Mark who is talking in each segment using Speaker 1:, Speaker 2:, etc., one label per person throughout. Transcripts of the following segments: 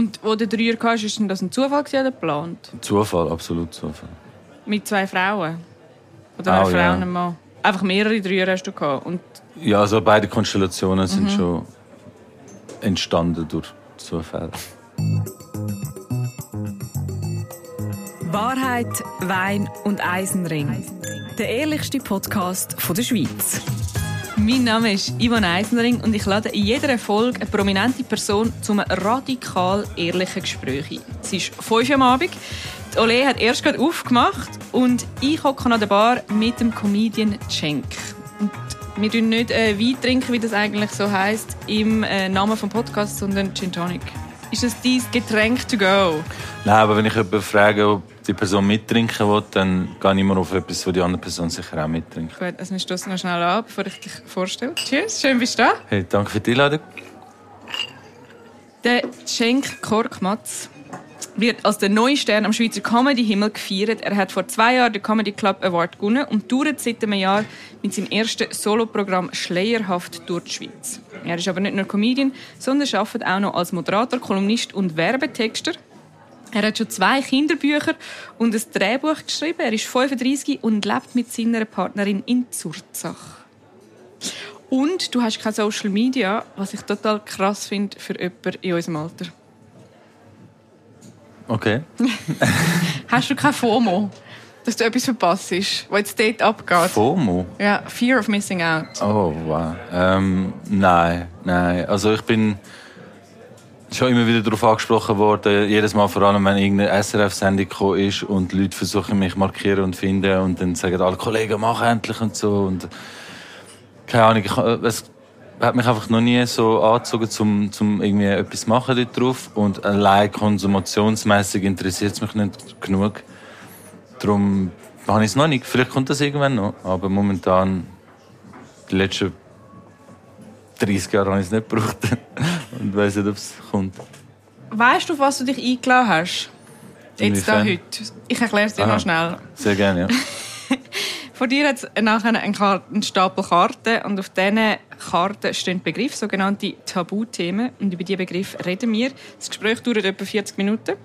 Speaker 1: Und wo du Dreier hast, ist das ein Zufall oder geplant?
Speaker 2: Zufall, absolut Zufall.
Speaker 1: Mit zwei Frauen? Oder
Speaker 2: Auch,
Speaker 1: eine Frau
Speaker 2: ja.
Speaker 1: und ein Mann? Einfach mehrere Dreier hast du gehabt. Und
Speaker 2: Ja, also beide Konstellationen sind
Speaker 1: Mhm.
Speaker 2: schon entstanden durch Zufälle.
Speaker 3: Wahrheit, Wein und Eisenring. Der ehrlichste Podcast von der Schweiz.
Speaker 1: Mein Name ist Ivan Eisenring und ich lade in jeder Folge eine prominente Person zum radikal ehrlichen Gespräch ein. Es ist 5 Uhr am Abend. Die Ole hat erst gerade aufgemacht und ich hocke an der Bar mit dem Comedian Cenk. Und wir trinken nicht äh, Wein trinken, wie das eigentlich so heißt im äh, Namen vom Podcast, sondern Gin Tonic. Ist das dein Getränk to go?
Speaker 2: Nein, aber wenn ich jemanden frage, ob die Person mittrinken will, dann gehe ich immer auf etwas, wo die andere Person sicher auch mittrinkt.
Speaker 1: Gut, also wir stoßen noch schnell an, bevor ich dich vorstelle. Tschüss, schön bist du da.
Speaker 2: Hey, danke für die Einladung.
Speaker 1: Der Cenk Korkmaz wird als der neue Stern am Schweizer Comedy-Himmel gefeiert. Er hat vor zwei Jahren den Comedy Club Award gewonnen und tourt seit einem Jahr mit seinem ersten Soloprogramm «Schleierhaft» durch die Schweiz. Er ist aber nicht nur Comedian, sondern arbeitet auch noch als Moderator, Kolumnist und Werbetexter. Er hat schon zwei Kinderbücher und ein Drehbuch geschrieben. Er ist 35 und lebt mit seiner Partnerin in Zurzach. Und du hast kein Social Media, was ich total krass finde für jemanden in unserem Alter.
Speaker 2: Okay.
Speaker 1: Hast du kein FOMO, dass du etwas verpasst, was jetzt dort abgeht?
Speaker 2: FOMO?
Speaker 1: Ja, Fear of Missing Out.
Speaker 2: Oh, wow. Ähm, nein, nein. Also ich bin schon immer wieder darauf angesprochen worden, jedes Mal vor allem, wenn irgendeine SRF-Sendung gekommen ist und Leute versuchen mich markieren und finden und dann sagen alle Kollegen, mach endlich und so und keine Ahnung, ich, äh, es hat mich einfach noch nie so angezogen, zum, zum irgendwie etwas machen dort drauf und allein konsumationsmäßig interessiert es mich nicht genug. Darum habe ich es noch nicht. Vielleicht kommt das irgendwann noch, aber momentan die letzten 30 Jahre habe ich es nicht gebraucht. Und weiß nicht, ob es kommt.
Speaker 1: Weißt du, auf was du dich eingeladen hast? Jetzt da heute. Ich erkläre es dir
Speaker 2: Aha.
Speaker 1: noch schnell.
Speaker 2: Sehr gerne, ja.
Speaker 1: Vor dir hat es nachher einen, einen Stapel Karten und auf diesen Karten stehen Begriffe, sogenannte Tabuthemen. Und über diese Begriffe reden wir. Das Gespräch dauert etwa 40 Minuten.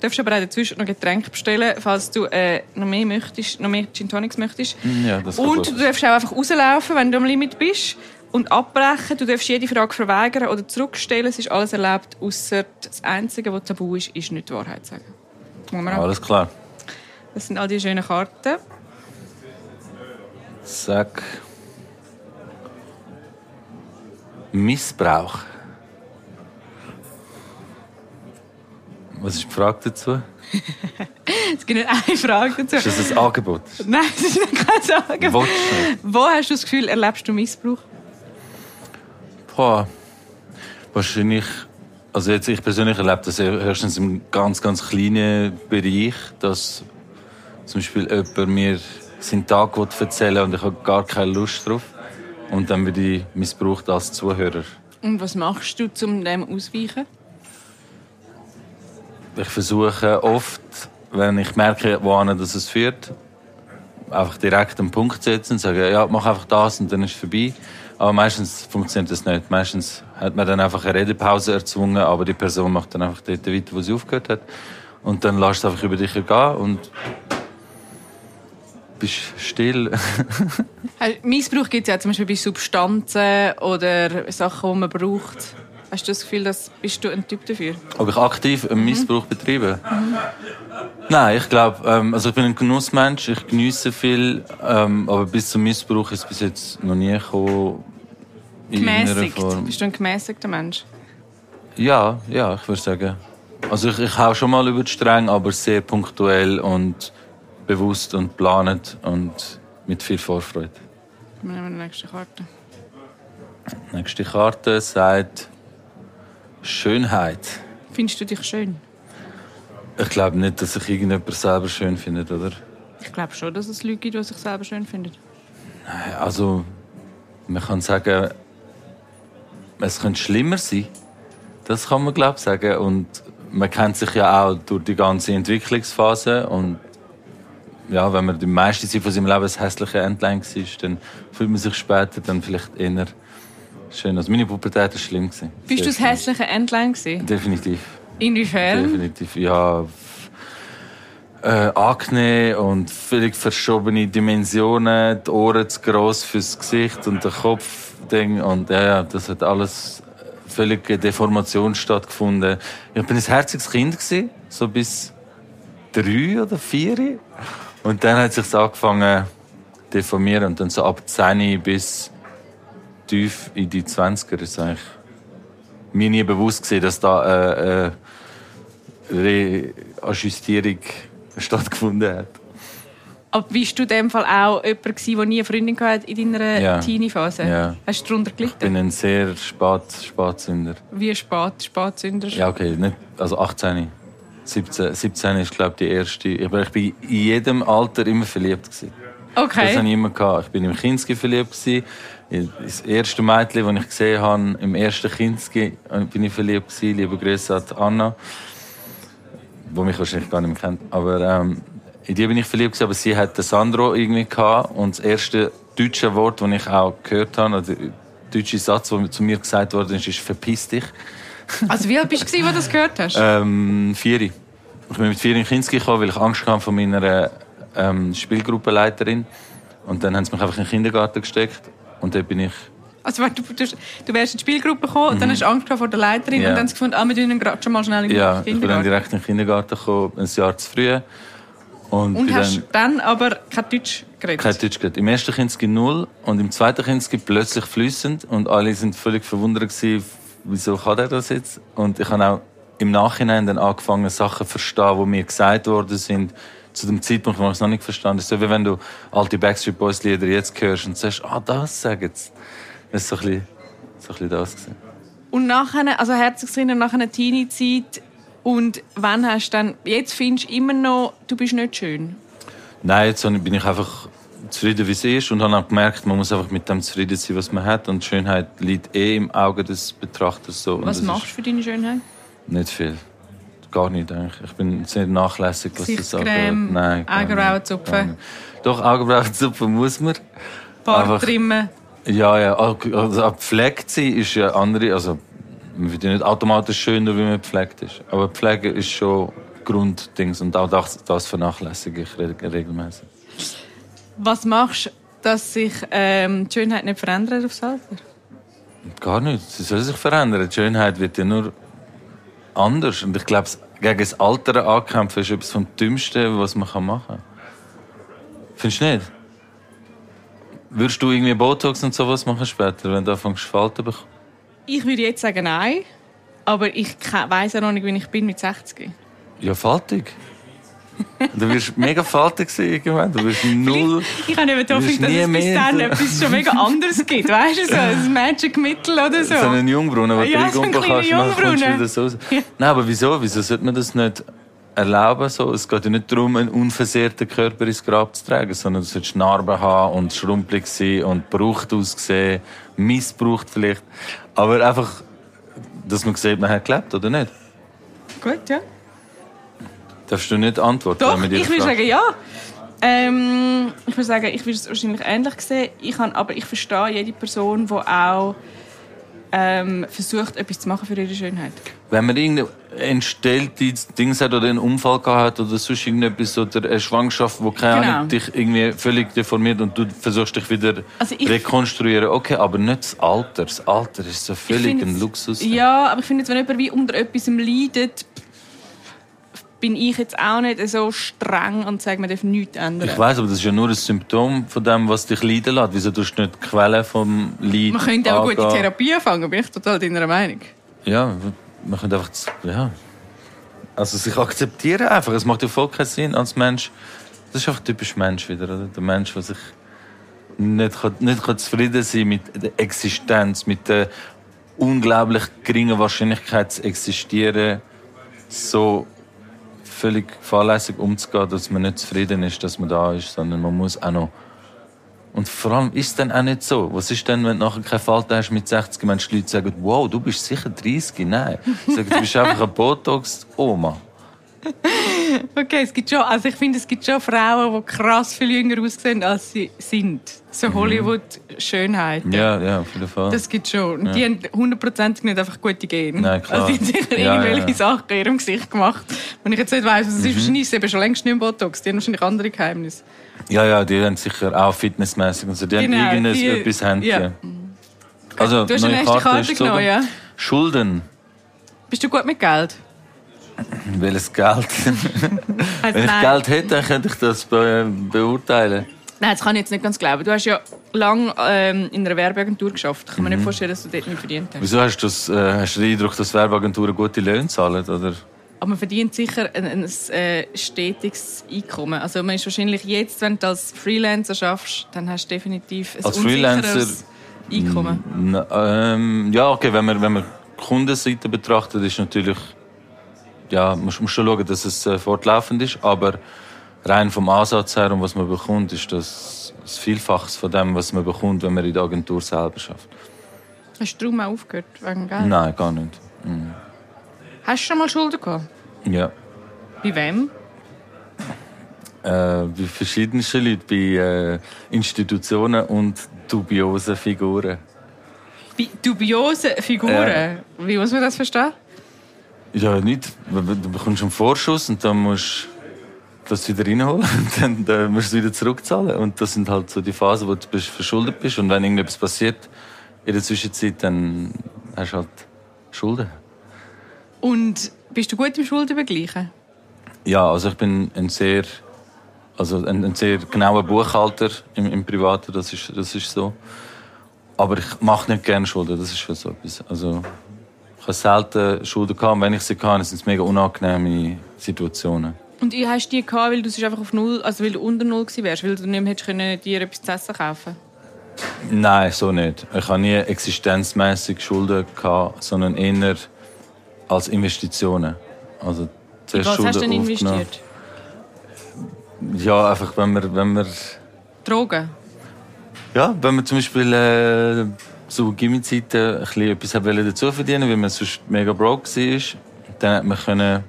Speaker 1: Du darfst aber auch dazwischen noch Getränke bestellen, falls du äh, noch mehr möchtest, noch mehr Gin Tonics möchtest.
Speaker 2: Ja, das
Speaker 1: Und du darfst auch einfach rauslaufen, wenn du am Limit bist. Und abbrechen. Du darfst jede Frage verweigern oder zurückstellen. Es ist alles erlaubt, außer das Einzige, was tabu ist, ist nicht die Wahrheit sagen.
Speaker 2: Alles klar.
Speaker 1: Das sind all die schönen Karten.
Speaker 2: Sag. Missbrauch. Was ist die Frage dazu?
Speaker 1: Es gibt nicht eine Frage dazu.
Speaker 2: Ist das ein Angebot?
Speaker 1: Nein, das ist
Speaker 2: du nicht?
Speaker 1: Wo hast du das Gefühl, erlebst du Missbrauch?
Speaker 2: Boah. Wahrscheinlich. Also jetzt, ich persönlich erlebe das höchstens im ganz, ganz kleinen Bereich, dass zum Beispiel jemand mir seinen Tag erzählen und ich habe gar keine Lust drauf. Und dann werde ich missbraucht als Zuhörer.
Speaker 1: Und was machst du, um dem auszuweichen?
Speaker 2: Ich versuche oft, wenn ich merke, wohin das es führt, einfach direkt einen Punkt zu setzen und sagen, ja, mach einfach das und dann ist es vorbei. Aber meistens funktioniert das nicht. Meistens hat man dann einfach eine Redepause erzwungen, aber die Person macht dann einfach dort weiter, wo sie aufgehört hat. Und dann lässt du einfach über dich gehen und bist still.
Speaker 1: Missbrauch gibt es ja zum Beispiel bei Substanzen oder Sachen, die man braucht. Hast du das Gefühl, dass bist du ein Typ dafür?
Speaker 2: Ob ich aktiv einen Missbrauch betreibe? Nein, ich glaube, ähm, also ich bin ein Genussmensch, ich genieße viel, ähm, aber bis zum Missbrauch ist es bis jetzt noch nie gekommen.
Speaker 1: Gemäßigt. Bist du ein gemäßigter Mensch?
Speaker 2: Ja, ja, ich würde sagen. Also ich, ich hau schon mal über die Stränge, aber sehr punktuell und bewusst und planend und mit viel Vorfreude.
Speaker 1: Wir nehmen die nächste Karte.
Speaker 2: Nächste Karte sagt Schönheit.
Speaker 1: Findest du dich schön?
Speaker 2: Ich glaube nicht, dass sich irgendjemand selber schön findet, oder?
Speaker 1: Ich glaube schon, dass es Leute gibt, die sich selber schön finden.
Speaker 2: Also, man kann sagen, es könnte schlimmer sein. Das kann man, glaube ich, sagen. Und man kennt sich ja auch durch die ganze Entwicklungsphase. Und ja, wenn man die meiste Zeit von seinem Leben das hässliche Entlein war, dann fühlt man sich später dann vielleicht eher schön. Also meine Pubertät war schlimm. gewesen.
Speaker 1: Bist du das hässliche Entlein gewesen?
Speaker 2: Definitiv.
Speaker 1: Inwiefern?
Speaker 2: Definitiv, ja. Äh, Akne und völlig verschobene Dimensionen, die Ohren zu gross fürs Gesicht und der Kopf. Ding. Und ja, ja, das hat alles völlige Deformation stattgefunden. Ich bin ein herziges Kind gewesen, so bis drei oder vier. Und dann hat sich angefangen zu deformieren und dann so ab 10 bis tief in die 20er ist eigentlich mir nie bewusst gewesen, dass da eine äh, Reajustierung stattgefunden hat.
Speaker 1: Aber bist du in dem Fall auch jemand gewesen, der nie eine Freundin hatte in deiner
Speaker 2: Ja.
Speaker 1: Teenie-Phase?
Speaker 2: Ja.
Speaker 1: Hast du darunter
Speaker 2: Ich
Speaker 1: gelitten?
Speaker 2: bin ein sehr spät, Spätsünder.
Speaker 1: Wie spät, Spätsünder?
Speaker 2: Ja, okay, nicht, also 18. 17, 17 ist, glaube ich, die erste. Aber ich bin in jedem Alter immer verliebt. Gewesen. Das
Speaker 1: Okay.
Speaker 2: habe ich immer gehabt. Ich bin im Kinski verliebt. Gewesen. Das erste Mädchen, das ich gesehen habe, im ersten Kinski, bin ich verliebt. Gewesen. Liebe Grüße an Anna, die mich wahrscheinlich gar nicht mehr kennt. Aber ähm, in die bin ich verliebt. Gewesen, aber sie hat den Sandro irgendwie gehabt. Und das erste deutsche Wort, das ich auch gehört habe, oder der deutsche Satz, der zu mir gesagt worden ist, ist «Verpiss dich».
Speaker 1: Also wie alt bist du, als du das gehört hast?
Speaker 2: Ähm, vieri. Ich bin mit vier in Kinski gekommen, weil ich Angst hatte von meiner ähm, Spielgruppenleiterin. Und dann haben sie mich einfach in den Kindergarten gesteckt. Und dort bin ich...
Speaker 1: Also du, du, du wärst in die Spielgruppe gekommen und dann hast du Angst gehabt vor der Leiterin
Speaker 2: Mhm. Ja.
Speaker 1: und dann hast du gefunden, ah, wir tun ihn gerade schon mal schnell in den
Speaker 2: Ja, ich bin dann
Speaker 1: Kindergarten.
Speaker 2: direkt in den Kindergarten gekommen, ein Jahr zu früh. Und,
Speaker 1: Und hast
Speaker 2: dann
Speaker 1: dann aber kein Deutsch geredet?
Speaker 2: kein Deutsch geredet. Im ersten Kinski null und im zweiten Kinski plötzlich flüssend. Und alle sind völlig verwundert gewesen, wieso kann der das jetzt? Und ich habe auch im Nachhinein dann angefangen, Sachen zu verstehen, die mir gesagt worden sind. Zu dem Zeitpunkt, wo ich es noch nicht verstanden habe. So wie wenn du alte Backstreet Boys Lieder jetzt hörst und sagst, ah, das sagen sie. Das ist so ein bisschen, so ein bisschen das gewesen.
Speaker 1: Und nachher, also Herzogskinder, nachher eine Teenie-Zeit und wann hast du dann, jetzt findest du immer noch, du bist nicht schön?
Speaker 2: Nein, jetzt bin ich einfach zufrieden, wie es ist und habe auch gemerkt, man muss einfach mit dem zufrieden sein, was man hat. Und Schönheit liegt eh im Auge des Betrachters. So.
Speaker 1: Was machst du für deine Schönheit?
Speaker 2: Nicht viel. Gar nicht, eigentlich. Ich bin sehr nachlässig, was das angeht. Nein, nicht.
Speaker 1: Augenbrauenzupfen.
Speaker 2: Nicht. Doch, Augenbrauenzupfen muss man.
Speaker 1: Bart trimmen?
Speaker 2: Ja, ja. Also, gepflegt sein ist ja andere. Also, man wird ja nicht automatisch schöner, wie man gepflegt ist. Aber Pflege ist schon Grunddings. Und auch das, das vernachlässige ich re- regelmäßig.
Speaker 1: Was machst du, dass sich ähm, die Schönheit nicht verändert aufs Alter?
Speaker 2: Gar nicht. Sie soll sich verändern. Die Schönheit wird ja nur anders. Und ich glaube, gegen das Alter ankämpfen ist etwas vom Dümmsten, was man machen kann. Findest du nicht? Würdest du irgendwie Botox und sowas machen später, wenn du anfängst Falten bekommst?
Speaker 1: Ich würde jetzt sagen nein, aber ich weiß ja noch nicht, wie ich bin mit 60.
Speaker 2: Ja, faltig. Du wirst mega faltig sein irgendwann. Du wirst null.
Speaker 1: Ich habe Hoffnung,
Speaker 2: wirst
Speaker 1: dass es bis dann etwas schon mega anderes gibt. Weißt du, so ein Magic-Mittel oder so.
Speaker 2: So einen Jungbrunnen, den
Speaker 1: Ja,
Speaker 2: du
Speaker 1: so einen
Speaker 2: kannst,
Speaker 1: Jungbrunnen.
Speaker 2: wieder so raus. Nein, aber wieso? Wieso sollte man das nicht erlauben? So? Es geht ja nicht darum, einen unversehrten Körper ins Grab zu tragen, sondern du solltest Narben haben und schrumpelig sein und gebraucht aussehen, missbraucht vielleicht. Aber einfach, dass man sieht, man hat gelebt, oder nicht?
Speaker 1: Gut, ja.
Speaker 2: Darfst du nicht antworten,
Speaker 1: Doch, ich würde sagen, ja. Ähm, ich würde sagen, ich würde es wahrscheinlich ähnlich sehen. Ich kann, aber ich verstehe jede Person, die auch ähm, versucht, etwas zu machen für ihre Schönheit.
Speaker 2: Wenn man irgendein entstelltes Ding hat oder einen Unfall gehabt hat oder sonst irgendetwas oder eine Schwangerschaft, wo keine
Speaker 1: Genau.
Speaker 2: Ahnung, dich irgendwie völlig deformiert und du versuchst dich wieder
Speaker 1: Also ich-
Speaker 2: rekonstruieren. Okay, aber nicht das Alter. Das Alter ist so völlig ein Luxus.
Speaker 1: Ja, aber ich finde, jetzt, wenn jemand wie unter etwas leidet, bin ich jetzt auch nicht so streng und sage, man darf nichts ändern.
Speaker 2: Ich weiß, aber das ist ja nur ein Symptom von dem, was dich leiden lässt. Wieso tust du nicht die Quelle vom Leid
Speaker 1: man könnte auch gute? Therapie anfangen, bin ich total deiner Meinung.
Speaker 2: Ja, man könnte einfach, ja. Also sich akzeptieren einfach. Es macht ja voll keinen Sinn als Mensch. Das ist einfach typisch Mensch wieder, oder? Der Mensch, der sich nicht, kann, nicht kann zufrieden sein mit der Existenz, mit der unglaublich geringen Wahrscheinlichkeit zu existieren, so völlig fahrlässig umzugehen, dass man nicht zufrieden ist, dass man da ist, sondern man muss auch noch und vor allem ist es dann auch nicht so. Was ist denn, wenn du nachher keine Falte hast mit 60? Wenn die Leute sagen, wow, du bist sicher 30. Nein. Sagen, du bist einfach eine Botox-Oma.
Speaker 1: Okay, es gibt schon, also ich finde, es gibt schon Frauen, die krass viel jünger aussehen, als sie sind. So Hollywood-Schönheit.
Speaker 2: Ja, ja, auf jeden Fall.
Speaker 1: Das gibt schon. Und
Speaker 2: Ja.
Speaker 1: die haben hundertprozentig nicht einfach gute Gene.
Speaker 2: Nein, klar.
Speaker 1: Also die haben sicher
Speaker 2: Ja,
Speaker 1: irgendwelche
Speaker 2: ja.
Speaker 1: Sachen in ihrem Gesicht gemacht. Und ich jetzt nicht weiss, was es ist.
Speaker 2: Mhm.
Speaker 1: Wahrscheinlich ist es eben schon längst nicht mehr Botox. Die haben wahrscheinlich andere Geheimnisse.
Speaker 2: Ja, ja, die haben sicher auch fitnessmäßig und so. Die
Speaker 1: Genau,
Speaker 2: haben irgendetwas
Speaker 1: die-
Speaker 2: etwas haben.
Speaker 1: ja.
Speaker 2: Also,
Speaker 1: Du hast eine
Speaker 2: neue
Speaker 1: erste Karte
Speaker 2: ist gezogen.
Speaker 1: genommen, ja?
Speaker 2: Schulden.
Speaker 1: Bist du gut mit Geld?
Speaker 2: Welches Geld?
Speaker 1: Also
Speaker 2: Wenn ich. Geld hätte, dann könnte ich das be beurteilen.
Speaker 1: Nein, das kann ich jetzt nicht ganz glauben. Du hast ja lange ähm, in einer Werbeagentur geschafft. Ich kann
Speaker 2: Mhm.
Speaker 1: mir nicht vorstellen, dass du dort nicht verdient hast.
Speaker 2: Wieso hast du, das, äh, hast du den Eindruck, dass Werbeagenturen gute Löhne zahlen? Oder?
Speaker 1: Aber man verdient sicher ein, ein, äh, stetiges Einkommen. Also man ist wahrscheinlich jetzt, wenn du als Freelancer schaffst, dann hast du definitiv ein
Speaker 2: Als
Speaker 1: unsicheres Einkommen.
Speaker 2: Ähm, ja, okay, wenn man, wenn man die Kundenseite betrachtet, ist natürlich, ja, man muss schon schauen, dass es äh, fortlaufend ist, aber rein vom Ansatz her und was man bekommt, ist das das Vielfaches von dem, was man bekommt, wenn man in der Agentur selber schafft.
Speaker 1: Hast du darum auch aufgehört wegen Geld?
Speaker 2: Nein, gar nicht. Mhm.
Speaker 1: Hast du schon mal Schulden gehabt?
Speaker 2: Ja.
Speaker 1: Bei wem?
Speaker 2: Äh, bei verschiedensten Leuten, bei äh, Institutionen und dubiosen Figuren.
Speaker 1: Bei dubiosen Figuren? Wie muss man das verstehen?
Speaker 2: Ja, nicht. Du bekommst einen Vorschuss und dann musst du das wieder reinholen und dann, musst du es wieder zurückzahlen. Und das sind halt so die Phasen, wo du verschuldet bist. Und wenn irgendetwas passiert in der Zwischenzeit, dann hast du halt Schulden.
Speaker 1: Und bist du gut im Schuldenbegleichen?
Speaker 2: Ja, also ich bin ein sehr, also ein, ein sehr genauer Buchhalter im, im Privaten, das ist, das ist so. Aber ich mache nicht gerne Schulden, das ist schon so etwas. Also ich habe selten Schulden gehabt, und wenn ich sie hatte, sind es mega unangenehme Situationen.
Speaker 1: Und du hast die gehabt, weil du einfach auf null, also weil du unter null gewesen wärst, weil du nicht mehr hättest können, dir etwas zu essen kaufen
Speaker 2: Nein, so nicht. Ich habe nie existenzmäßig Schulden gehabt, sondern eher als Investitionen. Also zuerst
Speaker 1: was hast du denn investiert?
Speaker 2: Ja, einfach wenn man, wenn man
Speaker 1: Drogen?
Speaker 2: Ja, wenn man zum Beispiel äh, zu Gimmi-Zeiten ein bisschen etwas dazu verdienen weil man sonst mega broke war, dann hat man können,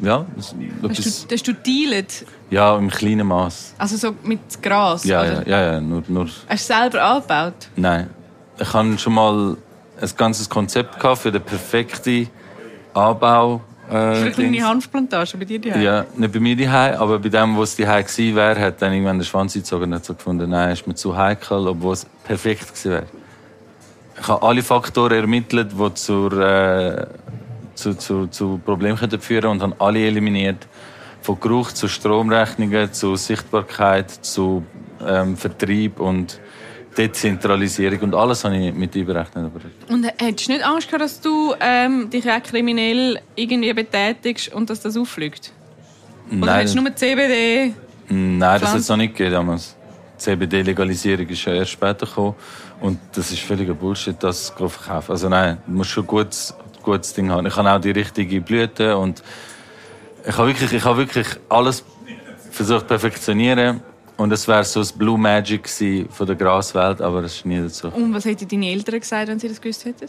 Speaker 2: ja,
Speaker 1: Hast
Speaker 2: etwas,
Speaker 1: hast du dealet?
Speaker 2: ja, im kleinen Maß.
Speaker 1: Also so mit Gras?
Speaker 2: Ja,
Speaker 1: oder?
Speaker 2: ja, ja, ja, nur, nur,
Speaker 1: Hast du selber angebaut?
Speaker 2: nein. Ich hatte schon mal ein ganzes Konzept gehabt für den perfekten Anbau.
Speaker 1: Für eine
Speaker 2: Äh,
Speaker 1: kleine. Hanfplantage bei dir daheim?
Speaker 2: ja, nicht bei mir daheim, aber bei dem, wo es daheim gewesen wäre, hat dann irgendwann der Schwanz gezogen und hat so gefunden, nein, ist mir zu heikel, obwohl es perfekt gewesen wäre. Ich habe alle Faktoren ermittelt, die zur, äh, zu, zu, zu Problemen führen und habe alle eliminiert. Von Geruch zu Stromrechnungen, zu Sichtbarkeit, zu ähm, Vertrieb und Dezentralisierung und alles habe ich mit einberechnet.
Speaker 1: Und hättest du nicht Angst gehabt, dass du ähm, dich auch kriminell irgendwie betätigst und dass das auffliegt? Oder hättest du nur CBD?
Speaker 2: Nein, das hat es noch nicht gegeben damals. Die CBD-Legalisierung ist ja erst später gekommen. Und das ist völliger Bullshit, das zu verkaufen. Also nein, du musst schon ein gutes, gutes Ding haben. Ich habe auch die richtige Blüte und ich habe wirklich, ich habe wirklich alles versucht zu perfektionieren. Und es wäre so das Blue Magic von der Graswelt, aber es ist nie dazu.
Speaker 1: Und was hätten deine Eltern gesagt, wenn sie das gewusst hätten?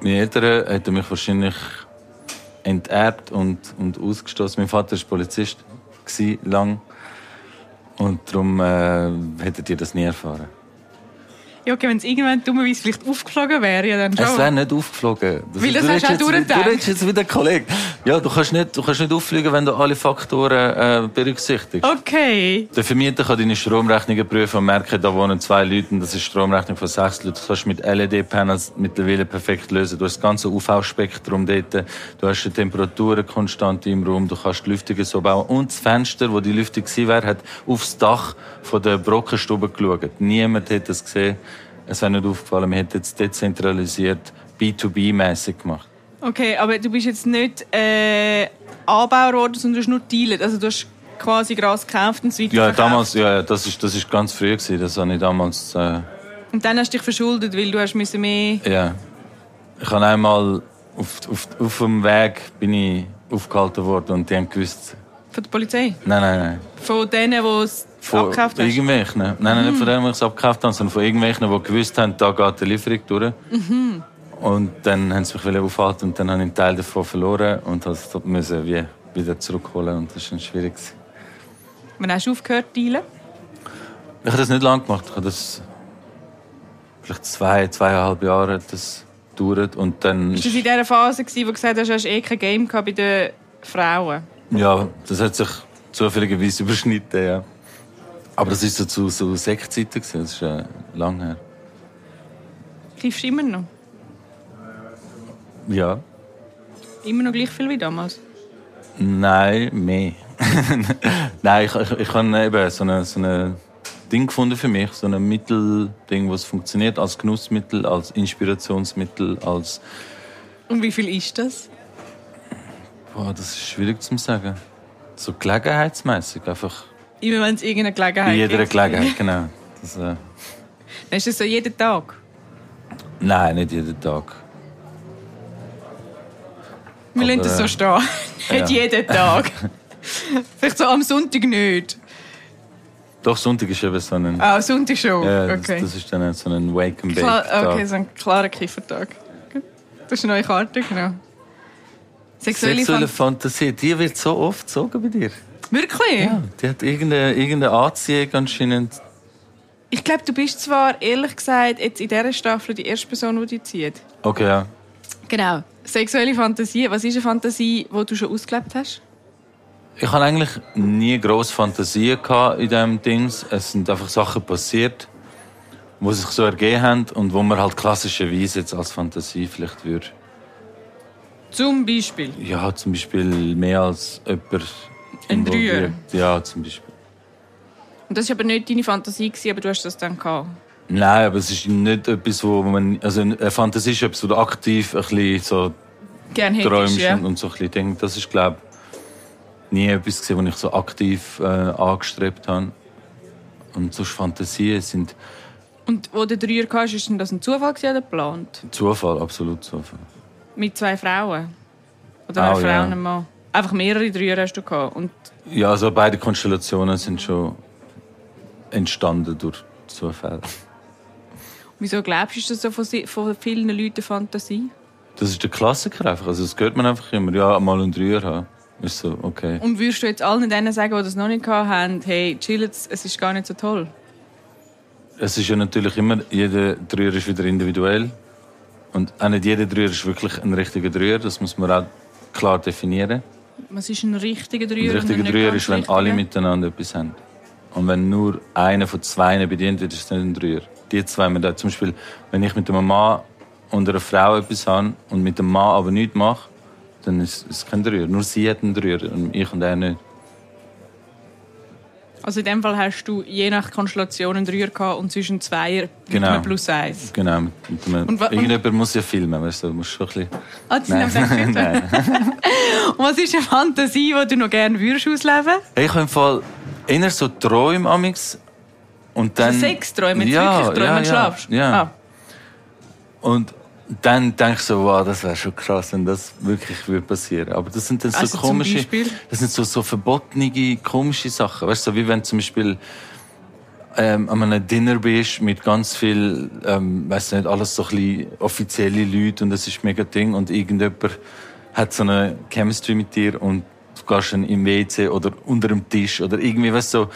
Speaker 2: Meine Eltern hätten mich wahrscheinlich enterbt und, und ausgestoßen. Mein Vater war Polizist, lang. Und darum äh, hättet ihr das nie erfahren.
Speaker 1: Ja, okay, wenn es irgendwann dummerweise vielleicht aufgeflogen wäre, ja dann schon.
Speaker 2: Es wäre nicht aufgeflogen. Das,
Speaker 1: Weil das
Speaker 2: du
Speaker 1: hast du auch durchgedacht.
Speaker 2: Du redest jetzt wie der Kollege. Ja, du kannst nicht, du kannst nicht auffliegen, wenn du alle Faktoren äh, berücksichtigst.
Speaker 1: Okay.
Speaker 2: Der Vermieter kann deine Stromrechnungen prüfen und merken, da wohnen zwei Leute und das ist Stromrechnung von sechs Leuten. Das kannst du mit LED-Panels mittlerweile perfekt lösen. Du hast das ganze UV-Spektrum dort, du hast die Temperaturen konstant im Raum, du kannst die Lüftung so bauen. Und das Fenster, wo die Lüftung wäre, hat aufs Dach von der Brockenstube geschaut. Niemand hat das gesehen. Es wäre nicht aufgefallen. Wir hätten es dezentralisiert, B2B-mäßig gemacht.
Speaker 1: Okay, aber du bist jetzt nicht äh, Anbauer geworden, sondern du hast nur dealet. Also du hast quasi Gras gekauft und es
Speaker 2: Ja,
Speaker 1: weiterverkauft.
Speaker 2: damals, ja, ja, das ist, das ist ganz früh gewesen. Das habe ich damals, äh,
Speaker 1: Und dann hast du dich verschuldet, weil du hast müssen mehr...
Speaker 2: Ja. Ich habe einmal auf, auf, auf dem Weg bin ich aufgehalten worden und die haben gewusst,
Speaker 1: Von der Polizei?
Speaker 2: nein, nein, nein.
Speaker 1: Von denen, die es
Speaker 2: Von
Speaker 1: abgekauft hast?
Speaker 2: irgendwelchen. Nein, nein, nicht von denen, die es abgekauft haben, sondern von irgendwelchen, die gewusst haben, da geht die Lieferung durch. Und dann haben sie mich wieder aufgehalten und dann habe ich einen Teil davon verloren und das müssen wie wieder zurückholen und das dann schwierig.
Speaker 1: Wann hast du aufgehört zu dealen?
Speaker 2: Ich habe das nicht lange gemacht. Ich habe das vielleicht zwei, zweieinhalb Jahre das gedauert und dann
Speaker 1: Ist das in dieser Phase, wo du gesagt hast, du hast eh kein Game gehabt bei den Frauen?
Speaker 2: Ja, das hat sich zufälligerweise überschnitten, ja. Aber das ist so zu so Sektzeiten. Das ist äh, lang her.
Speaker 1: Kiffst du immer noch?
Speaker 2: Ja.
Speaker 1: Immer noch gleich viel wie damals?
Speaker 2: Nein, mehr. Nein, ich, ich, ich habe eben so ein so eine Ding gefunden für mich, so ein Mittelding, was funktioniert als Genussmittel, als Inspirationsmittel, als
Speaker 1: Und wie viel ist das?
Speaker 2: Boah, das ist schwierig zu sagen. So gelegenheitsmäßig einfach
Speaker 1: Immer wenn es irgendeine Gelegenheit
Speaker 2: bei jeder
Speaker 1: gibt.
Speaker 2: Gelegenheit, genau. Das, äh,
Speaker 1: Dann ist das so jeden Tag?
Speaker 2: nein, nicht jeden Tag.
Speaker 1: Wir lassen das so
Speaker 2: äh,
Speaker 1: stehen. Nicht
Speaker 2: ja.
Speaker 1: jeden Tag. Vielleicht so am Sonntag nicht.
Speaker 2: Doch Sonntag ist eben so ein,
Speaker 1: Ah, Sonntag schon.
Speaker 2: ja, das,
Speaker 1: okay.
Speaker 2: das ist dann so ein Wake and Bake
Speaker 1: Klar,
Speaker 2: Tag.
Speaker 1: okay, so ein klarer Kiffertag. Das ist eine neue Karte, genau. Sexuelle,
Speaker 2: Sexuelle
Speaker 1: Fan
Speaker 2: Fantasie, die wird so oft gezogen bei dir.
Speaker 1: Wirklich?
Speaker 2: Ja, die hat irgendeine, irgendeine Anziehung anscheinend.
Speaker 1: Ich glaube, du bist zwar, ehrlich gesagt, jetzt in dieser Staffel die erste Person, die dich zieht.
Speaker 2: Okay, ja.
Speaker 1: Genau. Sexuelle Fantasie. Was ist eine Fantasie, die du schon ausgelebt hast?
Speaker 2: Ich hatte eigentlich nie grosse Fantasien gehabt in diesem Dings. Es sind einfach Sachen passiert, die sich so ergeben haben und wo man halt klassischerweise jetzt als Fantasie vielleicht würde.
Speaker 1: Zum Beispiel.
Speaker 2: Ja, zum Beispiel mehr als jemand
Speaker 1: Ein Dreier.
Speaker 2: Ja, zum Beispiel.
Speaker 1: Und das war aber nicht deine Fantasie, gewesen, aber du hast das dann gehabt.
Speaker 2: Nein, aber es ist nicht etwas, wo man... Also eine Fantasie ist etwas, wo du aktiv ein bisschen so
Speaker 1: hättest,
Speaker 2: träumst
Speaker 1: ja.
Speaker 2: und, so ein bisschen denkst. Das ist, glaube ich, nie etwas gewesen, was ich so aktiv äh, angestrebt habe. Und so Fantasien sind
Speaker 1: Und wo du Dreier hast, ist das ein Zufall oder geplant?
Speaker 2: Zufall, absolut Zufall.
Speaker 1: Mit zwei Frauen? Oder eine Frau
Speaker 2: ja.
Speaker 1: und ein Mann? Einfach mehrere Dreier hast du gehabt. Und
Speaker 2: Ja, also beide Konstellationen sind schon entstanden durch Zufall.
Speaker 1: wieso glaubst du, ist das so von, von vielen Leuten Fantasie?
Speaker 2: Das ist der Klassiker einfach. Also das hört man einfach immer. Ja, mal ein Dreier haben. Ist so, okay.
Speaker 1: Und würdest du jetzt allen denen sagen, die das noch nicht haben, hey, chillt, es ist gar nicht so toll?
Speaker 2: Es ist ja natürlich immer, jeder Dreier ist wieder individuell. Und auch nicht jeder Dreier ist wirklich ein richtiger Dreier. Das muss man auch klar definieren.
Speaker 1: Was ist ein richtiger Dreier?
Speaker 2: Ein richtiger Dreier ist, wenn alle miteinander etwas haben. Und wenn nur einer von zwei bedient wird, ist es nicht ein Dreier. Die zwei, da, zum Beispiel, wenn ich mit einem Mann und einer Frau etwas habe und mit dem Mann aber nichts mache, dann ist es kein Dreier. Nur sie hat einen Dreier und ich und er nicht.
Speaker 1: Also in dem Fall hast du je nach Konstellation einen Dreier gehabt und zwischen Zweier mit
Speaker 2: Genau.
Speaker 1: einem plus eins.
Speaker 2: Genau. Mit, mit einem,
Speaker 1: Und
Speaker 2: irgendjemand muss ja filmen, weißt du, du musst schon ein bisschen...
Speaker 1: Ah, die sind
Speaker 2: Nein.
Speaker 1: Und was ist eine Fantasie, die du noch gerne würdest ausleben
Speaker 2: Hey, ich habe im Fall eher so Träume amix und dann...
Speaker 1: Also Sexträume, jetzt
Speaker 2: ja,
Speaker 1: wirklich Träume,
Speaker 2: ja,
Speaker 1: wenn du
Speaker 2: ja,
Speaker 1: schlafst?
Speaker 2: Ja.
Speaker 1: Ah.
Speaker 2: Und dann denke ich so, wow, das wäre schon krass, wenn das wirklich würde passieren. Aber das sind dann so
Speaker 1: Also
Speaker 2: komische, das sind so, so verbotene, komische Sachen. Weißt du, so wie wenn zum Beispiel ähm, an einem Dinner bist mit ganz viel, ähm, weiß nicht, alles so ein bisschen offizielle Leute und das ist mega Ding und irgendjemand hat so eine Chemistry mit dir und du gehst dann im WC oder unter dem Tisch oder irgendwie, weißt du, so,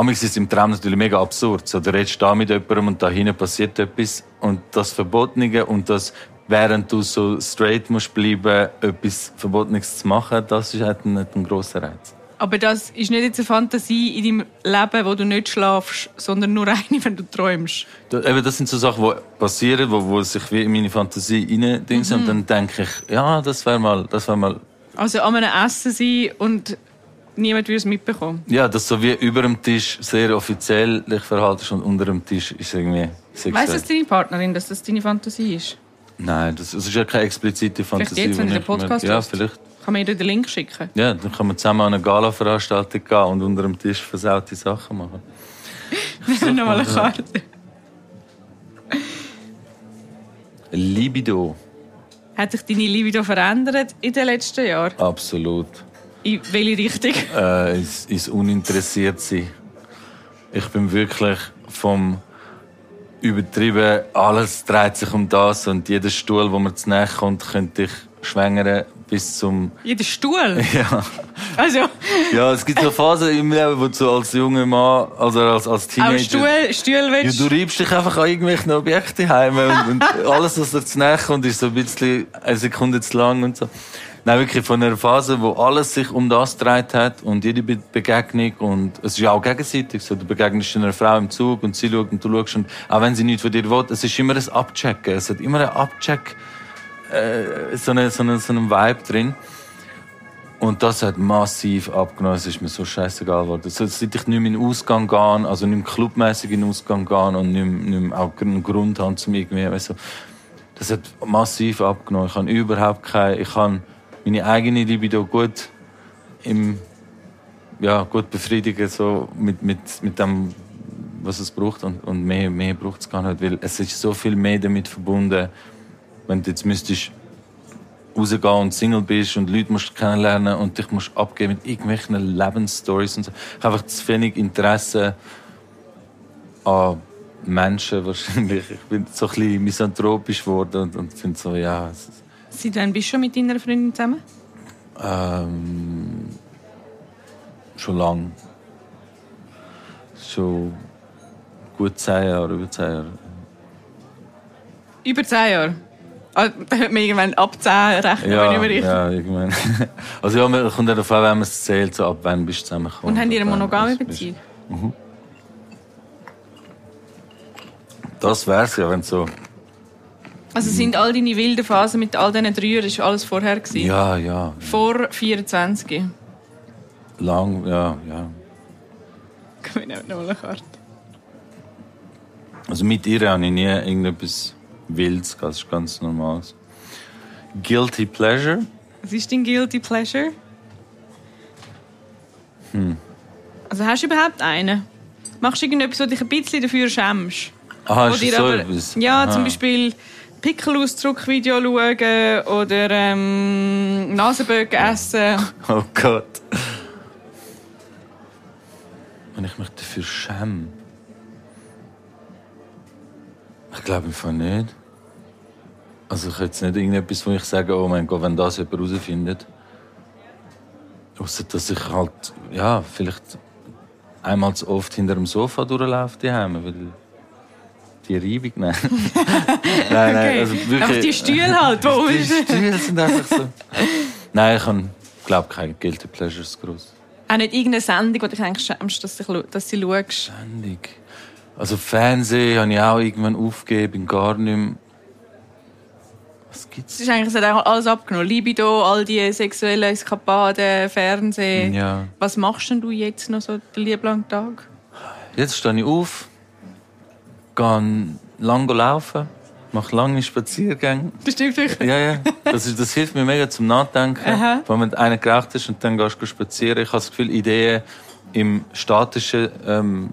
Speaker 2: Amix ist es im Traum natürlich mega absurd. So, du redest da mit jemandem und da hinten passiert etwas. Und das Verbotene und das, während du so straight musst bleiben, etwas Verbotenes zu machen, das ist halt ein, ein grosser Reiz.
Speaker 1: Aber das ist nicht jetzt eine Fantasie in deinem Leben, wo du nicht schlafst, sondern nur eine, wenn du träumst.
Speaker 2: Da, eben, das sind so Sachen, die passieren, wo, wo sich wie in meine Fantasie rein
Speaker 1: Mhm.
Speaker 2: Und dann denke ich, ja, das wäre mal, das wäre mal,
Speaker 1: Also an einem Essen sein und niemand würde es mitbekommen.
Speaker 2: ja, das so wie über dem Tisch sehr offiziell dich verhaltest und unter dem Tisch ist irgendwie sexuell.
Speaker 1: Weißt du das deine Partnerin, dass das deine Fantasie ist?
Speaker 2: Nein, das, das ist ja keine explizite Fantasie.
Speaker 1: jetzt, wenn ihr den Podcast
Speaker 2: Ja,
Speaker 1: hört.
Speaker 2: vielleicht.
Speaker 1: Kann man ihr den Link schicken?
Speaker 2: Ja, dann kann man zusammen an eine Gala-Veranstaltung gehen und unter dem Tisch versaute Sachen machen.
Speaker 1: Nochmal eine Karte.
Speaker 2: Libido.
Speaker 1: Hat sich deine Libido verändert in den letzten Jahren?
Speaker 2: Absolut.
Speaker 1: In welche Richtung?
Speaker 2: Äh, ins, ins Uninteressiert sein. Ich bin wirklich vom übertrieben, alles dreht sich um das und jeder Stuhl, wo mir zu nahe kommt, könnte ich Schwängeren bis zum...
Speaker 1: Jeder Stuhl.
Speaker 2: Ja.
Speaker 1: Also,
Speaker 2: Ja, es gibt so Phasen im Leben, wo du als junger Mann, also als, als
Speaker 1: auch
Speaker 2: Teenager...
Speaker 1: Stuhl, Stuhl
Speaker 2: Ja,
Speaker 1: willst
Speaker 2: du reibst dich einfach an irgendwelchen Objekten heim und, und alles, was dir zu nahe kommt, ist so ein bisschen eine Sekunde zu lang und so. Nein, wirklich von einer Phase, wo alles sich um das gedreht hat und jede Be Begegnung und es ist ja auch gegenseitig so. Du begegnest einer Frau im Zug und sie schaut und du schaust und auch wenn sie nichts von dir will, es ist immer ein Abchecken. Es hat immer ein Abcheck, äh, so, eine, so, eine, so einen Vibe drin. Und das hat massiv abgenommen. Es ist mir so scheißegal geworden. Also, seit ich nicht mehr in den Ausgang gehe, also nicht mehr clubmäßig in den Ausgang gehe und nicht mehr, nicht mehr auch einen Grund habe, zum irgendwie, weißt du, das hat massiv abgenommen. Ich habe überhaupt keine, ich habe meine eigene Libido gut im, ja, gut befriedigen, so mit, mit, mit dem, was es braucht und, und mehr, mehr braucht es gar nicht, weil es ist so viel mehr damit verbunden, wenn du jetzt müsstest rausgehen und Single bist und Leute musst kennenlernen und dich musst abgeben mit irgendwelchen Lebensstories und so. Ich habe einfach zu wenig Interesse an Menschen wahrscheinlich. Ich bin so ein bisschen misanthropisch geworden und, und finde so, ja, es
Speaker 1: Seit wann bist du schon mit deiner Freundin zusammen?
Speaker 2: ähm, schon lang. Schon gut zehn Jahre, über zehn Jahre.
Speaker 1: Über zehn Jahre. Ah, Da hört man irgendwann ab 10 rechnen,
Speaker 2: Ja,
Speaker 1: wenn ich richtig...
Speaker 2: ja, irgendwann. Also ja, man kommt ja davon, wenn man es zählt, so ab wann bist du zusammengekommen.
Speaker 1: Und haben die eine monogame Beziehung?
Speaker 2: Das wär's ja, wenn so.
Speaker 1: Also sind all deine wilden Phasen mit all diesen Dreiern ist alles vorher gewesen?
Speaker 2: Ja, ja.
Speaker 1: Vor 24.
Speaker 2: Lang, ja, ja.
Speaker 1: Ich nehme noch eine Karte.
Speaker 2: Also mit ihr habe ich nie irgendetwas Wildes das ist ganz normal. Guilty Pleasure?
Speaker 1: Was ist dein Guilty Pleasure?
Speaker 2: Hm.
Speaker 1: Also hast du überhaupt einen? Machst du irgendetwas, wo dich ein bisschen dafür schämst? Wo
Speaker 2: ist
Speaker 1: dir
Speaker 2: so
Speaker 1: aber-
Speaker 2: etwas?
Speaker 1: Ja,
Speaker 2: Aha.
Speaker 1: zum Beispiel Pickelausdruck-Video schauen oder ähm, Nasenböcke essen.
Speaker 2: Oh Gott. Wenn ich mich dafür schäme. Ich glaube einfach nicht. Also ich jetzt nicht irgendetwas, wo ich sage, oh mein Gott, wenn das jemand herausfindet. Außer dass ich halt, ja, vielleicht einmal zu oft hinter dem Sofa durchlaufe, die Heime, weil die Reibung, nein. nein, nein, also wirklich.
Speaker 1: Einfach die Stühle halt, wo
Speaker 2: Die
Speaker 1: ist.
Speaker 2: Stühle sind einfach so. Nein, ich habe, glaube keine Guilty Pleasures groß.
Speaker 1: Auch nicht irgendeine Sendung, wo du eigentlich schämst, dass, du, dass sie schaust.
Speaker 2: Ständig. Also Fernsehen habe ich auch irgendwann aufgegeben, bin gar nicht mehr. Was gibt's?
Speaker 1: Es ist eigentlich es hat auch alles abgenommen. Libido, all die sexuellen Eskapaden, Fernsehen.
Speaker 2: Ja.
Speaker 1: Was machst denn du jetzt noch so den lieben langen Tag?
Speaker 2: Jetzt stehe ich auf, gehe lang laufen, mache lange Spaziergänge.
Speaker 1: Das stimmt wirklich.
Speaker 2: Ja, ja. Das, ist, das hilft mir mega zum Nachdenken.
Speaker 1: Aha.
Speaker 2: Wenn du einen geraucht hast und dann gehst du spazieren. Ich habe das Gefühl, Ideen im statischen ähm,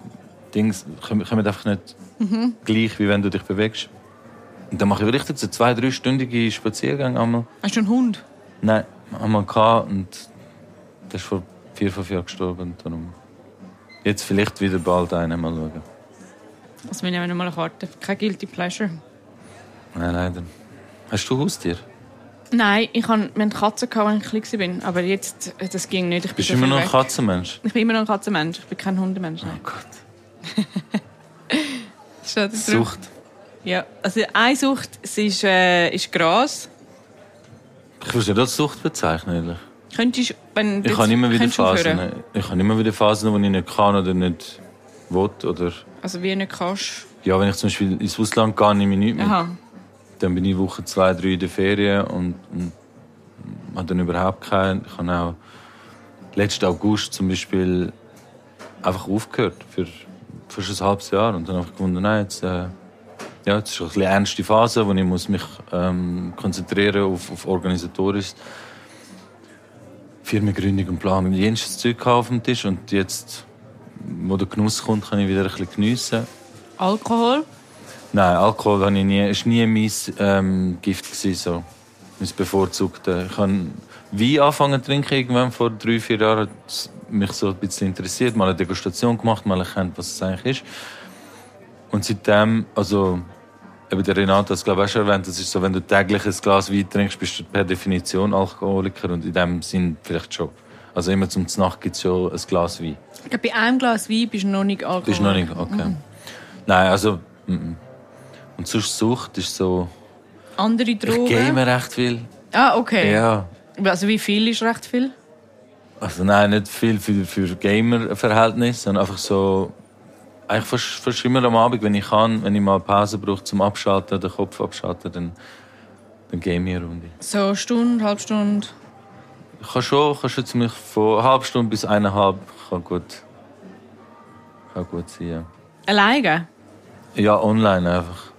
Speaker 2: Dings kommen, kommen einfach nicht
Speaker 1: Mhm.
Speaker 2: gleich, wie wenn du dich bewegst. Und dann mache ich richtig so zwei, dreistündige Spaziergänge einmal.
Speaker 1: Hast du einen Hund?
Speaker 2: Nein, einmal gehabt und der ist vor vier, fünf Jahren gestorben. Darum. Jetzt vielleicht wieder bald einen mal schauen.
Speaker 1: Also wir nehmen noch mal eine Karte. Kein Guilty Pleasure.
Speaker 2: Nein, leider. Hast du Haustier?
Speaker 1: Nein, ich hatten Katzen, gehabt, als ich klein war. Aber jetzt, das ging nicht. Ich
Speaker 2: Bist du immer noch ein
Speaker 1: weg.
Speaker 2: Katzenmensch?
Speaker 1: Ich bin immer noch ein Katzenmensch. Ich bin kein Hundemensch. Nein.
Speaker 2: Oh Gott. Sucht.
Speaker 1: Ja, also eine Sucht ist, äh, ist Gras.
Speaker 2: Ich würde das als Sucht bezeichnen. Ehrlich.
Speaker 1: Könntest, wenn du
Speaker 2: Ich habe immer wieder Phasen.
Speaker 1: aufhören?
Speaker 2: Ich habe immer wieder Phasen, wo ich nicht kann oder nicht will. Oder
Speaker 1: Also wie nicht kannst.
Speaker 2: ja, wenn ich zum Beispiel ins Ausland gehe, nehme ich nichts mit.
Speaker 1: Aha.
Speaker 2: Dann bin ich Woche zwei, drei in der Ferien und, und habe dann überhaupt keinen. Ich habe auch letzten August zum Beispiel einfach aufgehört für fast ein halbes Jahr und dann habe ich gefunden, nein, jetzt, äh, ja, jetzt ist eine bisschen ernste Phase, wo ich muss mich ähm, konzentrieren auf, auf organisatorisch Firmengründung und Planung. Jenes Zeug auf dem Tisch und jetzt, wo der Genuss kommt, kann ich wieder ein bisschen geniessen.
Speaker 1: Alkohol?
Speaker 2: Nein, Alkohol war ich nie, ist nie mein ähm, Gift gewesen, so. Mein bevorzugte. Ich habe Wein angefangen zu trinken irgendwann vor drei, vier Jahren. Hat mich so ein bisschen interessiert, mal eine Degustation gemacht, mal erkannt, was es eigentlich ist. Und seitdem, also eben der Renato hat es glaube ich auch schon erwähnt, das ist so, wenn du täglich ein Glas Wein trinkst, bist du per Definition Alkoholiker und in dem Sinn vielleicht schon. Also immer zum Nacht gibt es schon ein Glas Wein.
Speaker 1: Ich glaube, bei einem Glas Wein bist du noch nicht Alkohol.
Speaker 2: Bist noch nicht? Okay. Nein, also... mm, mm. Und sonst Sucht ist so...
Speaker 1: Andere
Speaker 2: Ich
Speaker 1: Drogen?
Speaker 2: game recht viel.
Speaker 1: Ah, okay.
Speaker 2: Ja.
Speaker 1: Also wie viel ist recht viel?
Speaker 2: Also nein, nicht viel für, für Gamer-Verhältnisse, sondern einfach so... Eigentlich fast, fast immer am Abend, wenn ich kann, wenn ich mal Pause brauche zum Abschalten, den Kopf abschalten, dann, dann game ich eine Runde.
Speaker 1: So eine Stunde, halbe Stunde.
Speaker 2: Ich kann schon, kann schon ziemlich von einer halben Stunde bis eineinhalb kann gut, kann gut sein. Ja.
Speaker 1: Alleine?
Speaker 2: ja, online einfach.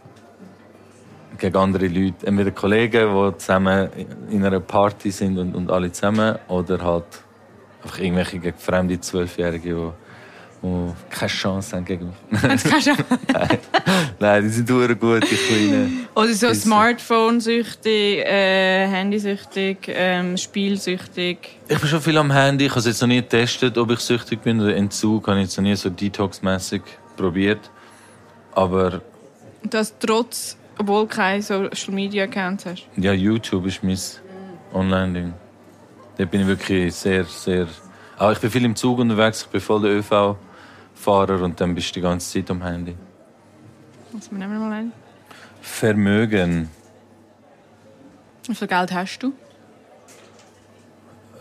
Speaker 2: Gegen andere Leute. Entweder Kollegen, die zusammen in einer Party sind und, und alle zusammen. Oder halt einfach irgendwelche gegen fremde Zwölfjährige, die, die keine Chance haben gegen mich.
Speaker 1: Das kannst du
Speaker 2: Nein, die sind sehr gut, die Kleinen.
Speaker 1: Oder so. Smartphone-süchtig, äh, Handysüchtig, ähm, Spielsüchtig.
Speaker 2: Ich bin schon viel am Handy. Ich habe es jetzt noch nie getestet, ob ich süchtig bin oder Entzug. Habe ich jetzt noch nie so detox-mässig probiert. Aber
Speaker 1: Das trotz, obwohl du keine Social Media Accounts hast.
Speaker 2: Ja, YouTube ist mein Online-Ding. Da bin ich wirklich sehr, sehr. Auch ich bin viel im Zug unterwegs, ich bin voll der ÖV-Fahrer und dann bist du die ganze Zeit am Handy.
Speaker 1: Wir nehmen mal ein.
Speaker 2: Vermögen.
Speaker 1: Wie viel Geld hast du?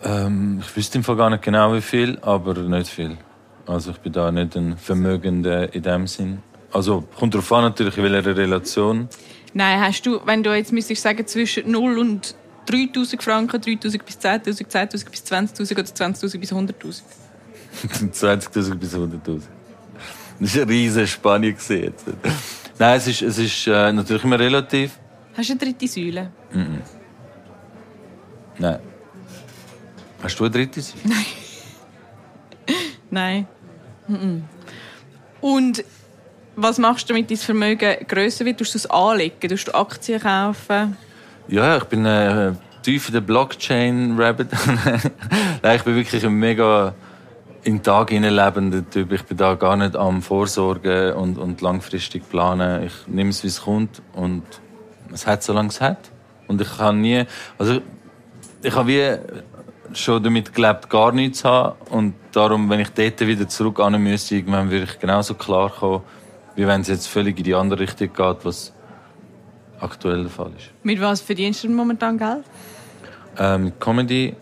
Speaker 2: Ähm, ich wüsste im Fall gar nicht genau wie viel, aber nicht viel. Also ich bin da nicht ein Vermögender in dem Sinn. Also kommt darauf an natürlich, in welcher Relation.
Speaker 1: Nein, hast du, wenn du jetzt müsstest sagen, zwischen 0 und 3000 Franken, 3000 bis 10.000, 10.000 bis 20.000 oder 20.000 bis 100.000?
Speaker 2: 20.000 bis 100.000. Das ist eine riesige gewesen jetzt. Nein, es ist, es ist äh, natürlich immer relativ.
Speaker 1: Hast du eine dritte Säule?
Speaker 2: Nein. Hast du ein drittes?
Speaker 1: Nein. Mhm. Und was machst du, damit dein Vermögen grösser wird? Tust du es anlegen? Tust du Aktien kaufen?
Speaker 2: Ja, ich bin äh, tief in der Blockchain-Rabbit. Nein, ich bin wirklich ein mega in den Tag lebender Typ. Ich bin da gar nicht am Vorsorgen und, und langfristig planen. Ich nehme es, wie es kommt und es hat, solange es hat. Und ich kann nie, also ich habe wie schon damit gelebt, gar nichts zu haben. Und darum, wenn ich dort wieder zurück an müsste, irgendwann würde ich genauso klar kommen, wie wenn es jetzt völlig in die andere Richtung geht, was aktuell der Fall ist.
Speaker 1: Mit was verdienst du momentan Geld?
Speaker 2: Ähm, mit Comedy,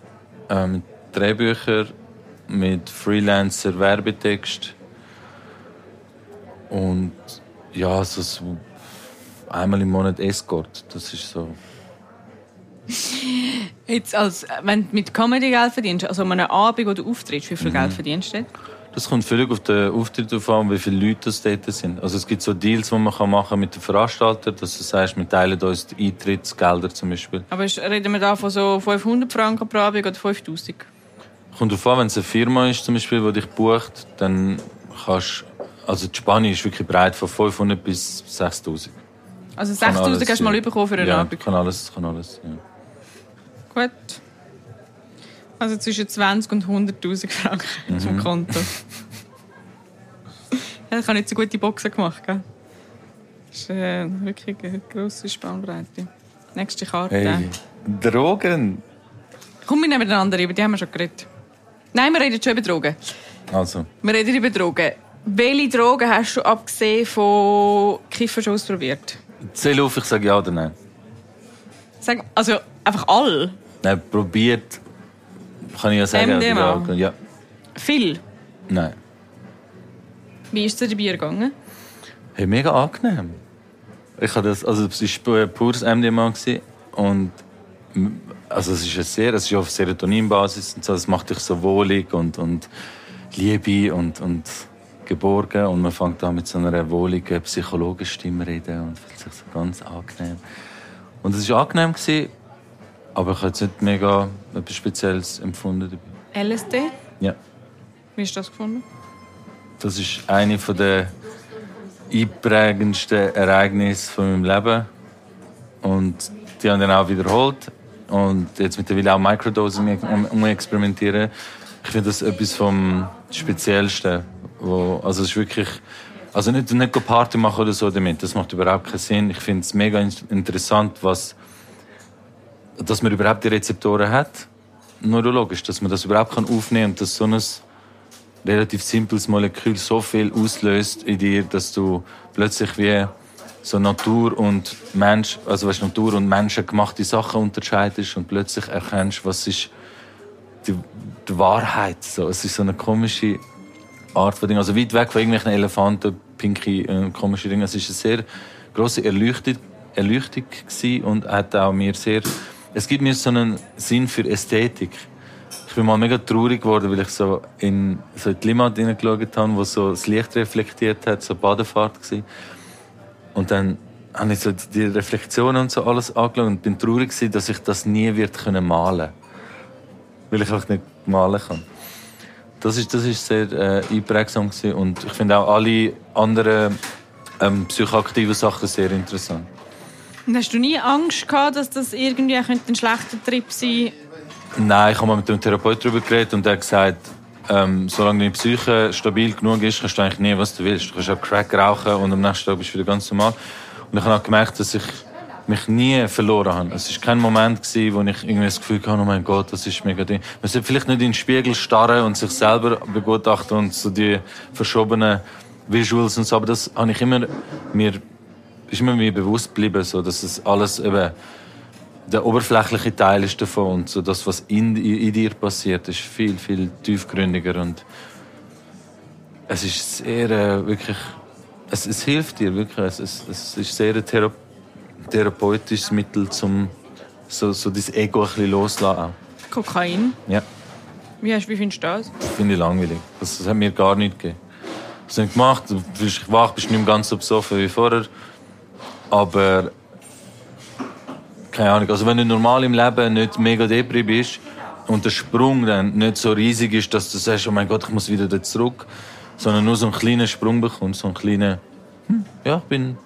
Speaker 2: ähm, mit Drehbücher, mit Freelancer, Werbetext und ja, so, so einmal im Monat Escort. Das ist so.
Speaker 1: Jetzt als, wenn du mit Comedy Geld verdienst, also an einem Abend, wo du auftrittst, wie viel
Speaker 2: Mhm.
Speaker 1: Geld verdienst du?
Speaker 2: Das kommt völlig auf den Auftritt drauf an, wie viele Leute das dort sind. Also es gibt so Deals, die man kann machen mit den Veranstaltern, dass du sagst, wir teilen uns die Eintrittsgelder zum Beispiel.
Speaker 1: Aber reden wir da von so 500 Franken pro Abend oder 5000?
Speaker 2: Kommt darauf an, wenn es eine Firma ist, zum Beispiel, die dich bucht, dann kannst also die Spanne ist wirklich breit von 500 bis 6000.
Speaker 1: Also
Speaker 2: Kann
Speaker 1: 6000
Speaker 2: alles,
Speaker 1: hast du mal bekommen für einen
Speaker 2: ja,
Speaker 1: Abend.
Speaker 2: kann alles, kann alles, ja.
Speaker 1: Gut. Also zwischen 20 und 100'000 Franken
Speaker 2: Mhm.
Speaker 1: zum Konto. ja, ich habe nicht so gute Boxen gemacht, gell? Das ist äh, wirklich eine grosse Spannbreite. Nächste Karte.
Speaker 2: Hey, Drogen!
Speaker 1: Komm, wir nehmen den anderen, über die haben wir schon geredet. Nein, wir reden schon über Drogen.
Speaker 2: Also,
Speaker 1: Wir reden über Drogen. Welche Drogen hast du abgesehen von Kiffen schon ausprobiert?
Speaker 2: zähl auf, ich sage ja oder nein.
Speaker 1: Sag, also einfach all.
Speaker 2: Nein, probiert, kann ich ja sagen.
Speaker 1: MDMA?
Speaker 2: oder Ja,
Speaker 1: Viel.
Speaker 2: nein.
Speaker 1: Wie ist es dir dabei gegangen?
Speaker 2: Hey, mega angenehm. Ich habe das, also es war pures MDMA und also es ist sehr, es ist auf Serotoninbasis und so, es macht dich so wohlig und, und Liebe und, und geborgen und man fängt an mit so einer wohligen Psychologenstimme reden und fühlt sich so ganz angenehm. Und es war angenehm, gewesen, aber ich habe jetzt nicht mega etwas Spezielles empfunden dabei.
Speaker 1: LSD?
Speaker 2: Ja.
Speaker 1: Wie hast du das gefunden?
Speaker 2: Das ist eine der einprägendsten Ereignisse von meinem Leben. Und die haben dann auch wiederholt. Und jetzt mittlerweile auch Microdosing um, um experimentieren. Ich finde das etwas vom Speziellsten. Wo, also es ist wirklich Also nicht, nicht Party machen oder so damit, das macht überhaupt keinen Sinn. Ich finde es mega interessant, was, dass man überhaupt die Rezeptoren hat, neurologisch, dass man das überhaupt kann aufnehmen und dass so ein relativ simples Molekül so viel auslöst in dir, dass du plötzlich wie so Natur und Mensch, also weißt, Natur und Menschen gemachte Sachen unterscheidest und plötzlich erkennst, was ist die, die Wahrheit. So, es ist so eine komische Art von Ding. Also weit weg von irgendwelchen Elefanten, pinky, äh, komische Dinge. Es ist eine sehr große Erleuchtung, Erleuchtung und hat auch mir sehr, es gibt mir so einen Sinn für Ästhetik. Ich bin mal mega traurig geworden, weil ich so in so die Limmat hineingeschaut habe, wo so das Licht reflektiert hat, so Badefahrt gewesen. Und dann habe ich so die Reflexionen und so alles angeschaut und bin traurig gewesen, dass ich das nie wird können malen, weil ich auch nicht malen kann. Das ist, das ist sehr äh, einprägsam gewesen. und ich finde auch alle anderen ähm, psychoaktiven Sachen sehr interessant.
Speaker 1: Und hast du nie Angst gehabt, dass das irgendwie ein schlechter Trip sein
Speaker 2: Nein, ich habe mal mit dem Therapeut darüber geredet und er hat gesagt, ähm, solange deine Psyche stabil genug ist, kannst du eigentlich nie, was du willst. Du kannst auch Crack rauchen und am nächsten Tag bist du wieder ganz normal. Und ich habe auch gemerkt, dass ich mich nie verloren habe. Es war kein Moment, gewesen, wo ich irgendwie das Gefühl hatte, oh mein Gott, das ist mega ding. Man sollte vielleicht nicht in den Spiegel starren und sich selber begutachten und so die verschobenen Visuals und so, aber das habe ich immer mir, ist immer mir bewusst geblieben, so, dass es alles eben der oberflächliche Teil ist davon und so das, was in, in dir passiert, ist viel, viel tiefgründiger und es ist sehr, äh, wirklich, es, es, hilft dir wirklich, es, es, es ist sehr ein Thera therapeutisches Mittel, um so, so dein Ego ein bisschen loszulassen.
Speaker 1: Kokain?
Speaker 2: Ja.
Speaker 1: Wie, hast, wie findest du das?
Speaker 2: Finde ich langweilig. Das, das hat mir gar nicht gegeben. Das habe ich gemacht, du bist wach, bist nicht mehr ganz so besoffen wie vorher, aber keine Ahnung, also wenn du normal im Leben nicht mega depri bist und der Sprung dann nicht so riesig ist, dass du sagst, oh mein Gott, ich muss wieder da zurück, sondern nur so einen kleinen Sprung bekommst, so einen kleinen, hm, ja, ich bin ein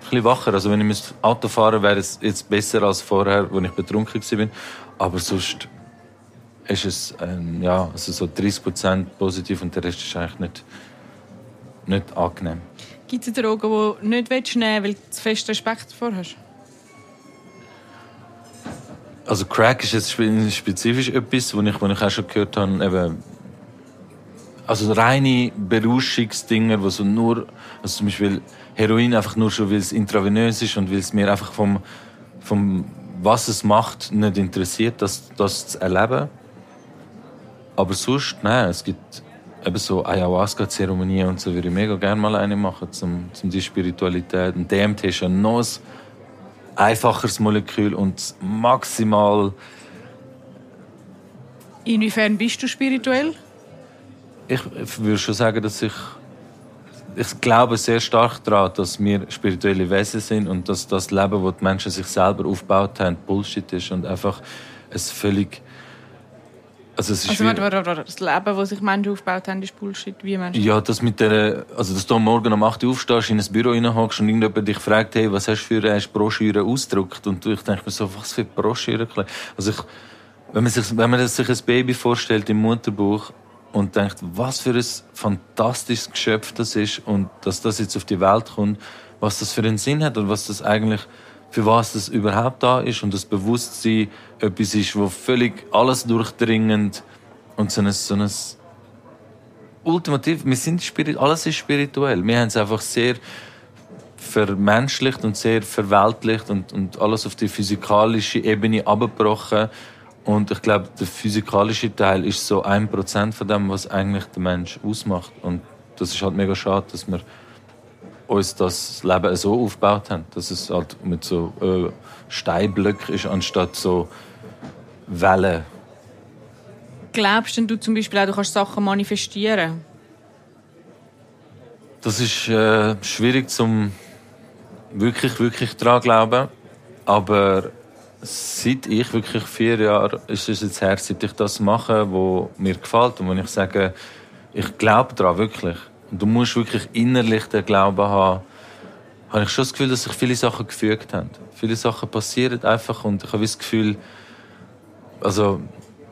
Speaker 2: bisschen wacher. Also wenn ich mit Auto fahre, wäre es jetzt besser als vorher, als ich betrunken war. Aber sonst ist es, ähm, ja, also so 30% positiv und der Rest ist eigentlich nicht, nicht angenehm.
Speaker 1: Gibt es Drogen, die du nicht nehmen willst, weil du zu fest Respekt davor hast?
Speaker 2: Also Crack ist jetzt spezifisch etwas, was ich, was ich auch schon gehört habe, eben, also reine Berauschungsdinger, wo so nur, also zum Beispiel Heroin einfach nur schon, weil es intravenös ist und weil es mir einfach vom, vom was es macht, nicht interessiert, das, das zu erleben. Aber sonst, nein, es gibt eben so Ayahuasca-Zeremonien und so, würde ich mega gerne mal eine machen, zum, zum die Spiritualität. Und DMT ist ja noch einfacheres Molekül und maximal.
Speaker 1: Inwiefern bist du spirituell?
Speaker 2: Ich, würde schon sagen, dass ich ich glaube sehr stark daran, dass wir spirituelle Wesen sind und dass das Leben, das die Menschen sich selber aufgebaut haben, Bullshit ist und einfach ein völlig
Speaker 1: also, es ist also warte, warte, warte. das Leben, das sich Menschen aufgebaut haben, ist Bullshit. Wie Menschen?
Speaker 2: Ja, das mit der, also dass du am Morgen um 8 Uhr aufstehst, in ein Büro reinhockst und irgendjemand dich fragt, hey, was hast du für eine Broschüre ausgedruckt? Und ich denke mir so, was für Broschüre? Also ich, wenn man sich, wenn man sich ein Baby vorstellt im Mutterbuch und denkt, was für ein fantastisches Geschöpf das ist und dass das jetzt auf die Welt kommt, was das für einen Sinn hat und was das eigentlich für was das überhaupt da ist und das Bewusstsein etwas ist, wo völlig alles durchdringend und so ein, so ein ultimativ, wir sind spirit, alles ist spirituell. Wir haben es einfach sehr vermenschlicht und sehr verweltlicht und, und alles auf die physikalische Ebene abgebrochen. Und ich glaube, der physikalische Teil ist so ein Prozent von dem, was eigentlich der Mensch ausmacht. Und das ist halt mega schade, dass wir uns das Leben so aufgebaut haben, dass es halt mit so äh, Steinblöcken ist, anstatt so Wellen.
Speaker 1: Glaubst denn du zum Beispiel auch, du kannst Sachen manifestieren?
Speaker 2: Das ist äh, schwierig zum wirklich, wirklich daran glauben. Aber seit ich wirklich vier Jahre ist es jetzt her, seit ich das mache, wo mir gefällt und wo ich sage, ich glaube daran wirklich und du musst wirklich innerlich den Glauben haben, habe ich schon das Gefühl, dass sich viele Sachen gefügt haben. Viele Sachen passieren einfach und ich habe das Gefühl, also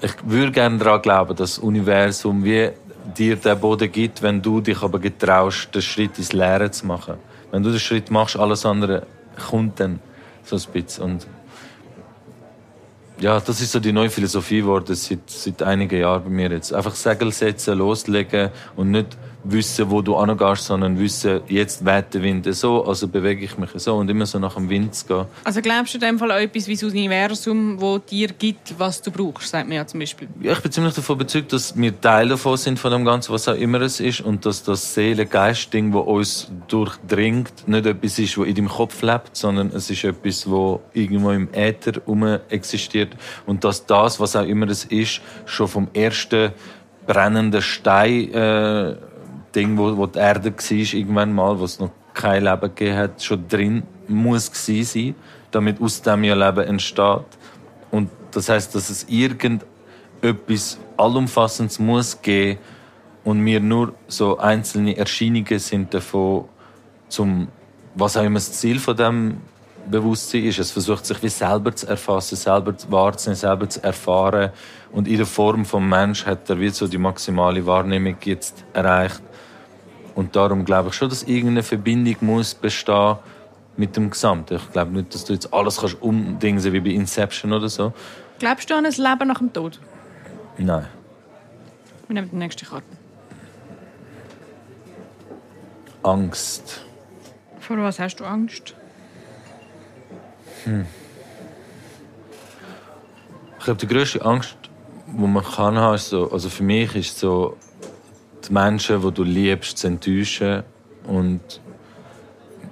Speaker 2: ich würde gerne daran glauben, dass das Universum wie dir den Boden gibt, wenn du dich aber getraust, den Schritt ins Leere zu machen. Wenn du den Schritt machst, alles andere kommt dann so ein bisschen. Und ja, das ist so die neue Philosophie geworden seit, seit einigen Jahren bei mir jetzt. Einfach Segel setzen, loslegen und nicht wissen, wo du angehst, sondern wissen, jetzt weht der Wind so, also bewege ich mich so und immer so nach dem Wind zu gehen.
Speaker 1: Also glaubst du in dem Fall an etwas wie das Universum, wo dir gibt, was du brauchst, sagt man ja zum Beispiel.
Speaker 2: Ja, ich bin ziemlich davon überzeugt, dass wir Teil davon sind von dem Ganzen, was auch immer es ist und dass das Seele-Geist-Ding, das uns durchdringt, nicht etwas ist, das in deinem Kopf lebt, sondern es ist etwas, das irgendwo im Äther herum existiert und dass das, was auch immer es ist, schon vom ersten brennenden Stein äh, Ding, wo, wo die Erde war, irgendwann mal, wo es noch kein Leben gegeben hat, schon drin muss gewesen sein, damit aus dem ja Leben entsteht. Und das heißt, dass es irgendetwas Allumfassendes muss geben und wir nur so einzelne Erscheinungen sind davon, zum, was auch immer das Ziel von dem Bewusstsein ist. Es versucht sich wie selber zu erfassen, selber wahrzunehmen, selber zu erfahren. Und in der Form vom Mensch hat er wie so die maximale Wahrnehmung jetzt erreicht. Und darum glaube ich schon, dass irgendeine Verbindung muss bestehen mit dem Gesamten. Ich glaube nicht, dass du jetzt alles kannst umdingsen wie bei Inception oder so.
Speaker 1: Glaubst du an ein Leben nach dem Tod?
Speaker 2: Nein.
Speaker 1: Wir nehmen die nächste Karte.
Speaker 2: Angst.
Speaker 1: Vor was hast du Angst?
Speaker 2: Ich glaube, die grösste Angst, die man kann haben, ist so, also für mich ist so, die Menschen, die du liebst, zu enttäuschen und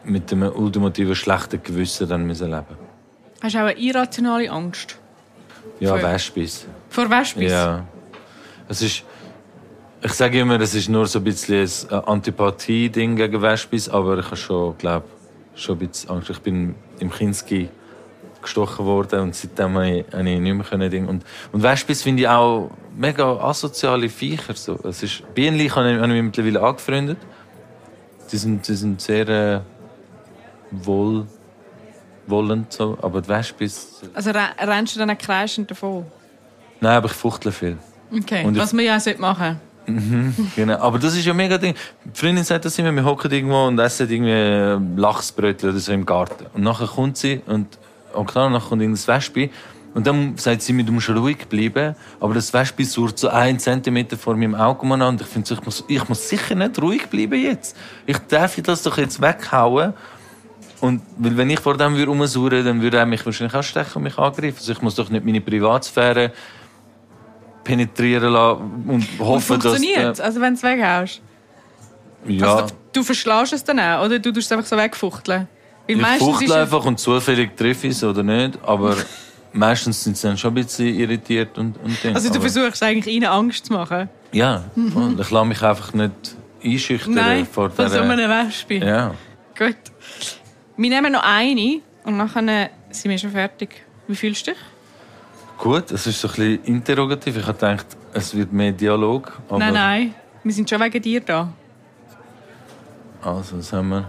Speaker 2: mit einem ultimativen schlechten Gewissen dann müssen leben.
Speaker 1: Hast du auch eine irrationale Angst?
Speaker 2: Ja,
Speaker 1: Voll.
Speaker 2: Wespis.
Speaker 1: Vor Wespis?
Speaker 2: Ja. Es ist, ich sage immer, es ist nur so ein bisschen ein Antipathie-Ding gegen Wespis, aber ich habe schon, glaube schon ein bisschen Angst. Ich bin im Kinski gestochen worden und seitdem habe ich, habe ich nicht mehr können Ding. Und, und Wespis finde ich auch mega asoziale Viecher. So. Es ist, Bienen habe ich, habe ich mich mittlerweile angefreundet. Die sind, die sind sehr äh, wohl, wollend, so. aber die Wespis...
Speaker 1: Also re- rennst du dann kreischend davon?
Speaker 2: Nein, aber ich fuchtle viel.
Speaker 1: Okay,
Speaker 2: Und ich-
Speaker 1: was man ja auch sollte machen
Speaker 2: Genau. Aber das ist ja mega Ding. Die Freundin sagt das immer, wir hocken irgendwo und essen irgendwie Lachsbrötchen oder so im Garten. Und nachher kommt sie und, und klar, nachher kommt irgendein Wespe. Und dann sagt sie mir, du musst ruhig bleiben. Aber das Wespe surrt so einen Zentimeter vor meinem Auge an. Und ich finde, so, ich muss, ich muss sicher nicht ruhig bleiben jetzt. Ich darf das doch jetzt weghauen. Und, weil wenn ich vor dem würde rumsurren, dann würde er mich wahrscheinlich auch stechen und mich angreifen. Also ich muss doch nicht meine Privatsphäre penetrieren lassen und
Speaker 1: Und
Speaker 2: hoffen, dass...
Speaker 1: funktioniert Also wenn du es weghaust?
Speaker 2: Ja,
Speaker 1: Also, du verschlägst es dann auch, oder du tust es einfach so wegfuchteln? Weil
Speaker 2: ich fuchtle einfach und zufällig treffe ich es oder nicht, aber meistens sind sie dann schon ein bisschen irritiert und, und Ding.
Speaker 1: Also du
Speaker 2: aber,
Speaker 1: versuchst eigentlich ihnen Angst zu machen?
Speaker 2: Ja, voll. ich lasse mich einfach nicht einschüchtern
Speaker 1: Nein,
Speaker 2: vor
Speaker 1: von so
Speaker 2: der...
Speaker 1: einem Wespe.
Speaker 2: Ja.
Speaker 1: Gut. Wir nehmen noch eine und nachher sind wir schon fertig. Wie fühlst du dich?
Speaker 2: Gut, es ist so ein bisschen interrogativ. Ich habe gedacht, es wird mehr Dialog.
Speaker 1: Nein, nein. Wir sind schon wegen dir da.
Speaker 2: Also, was haben wir?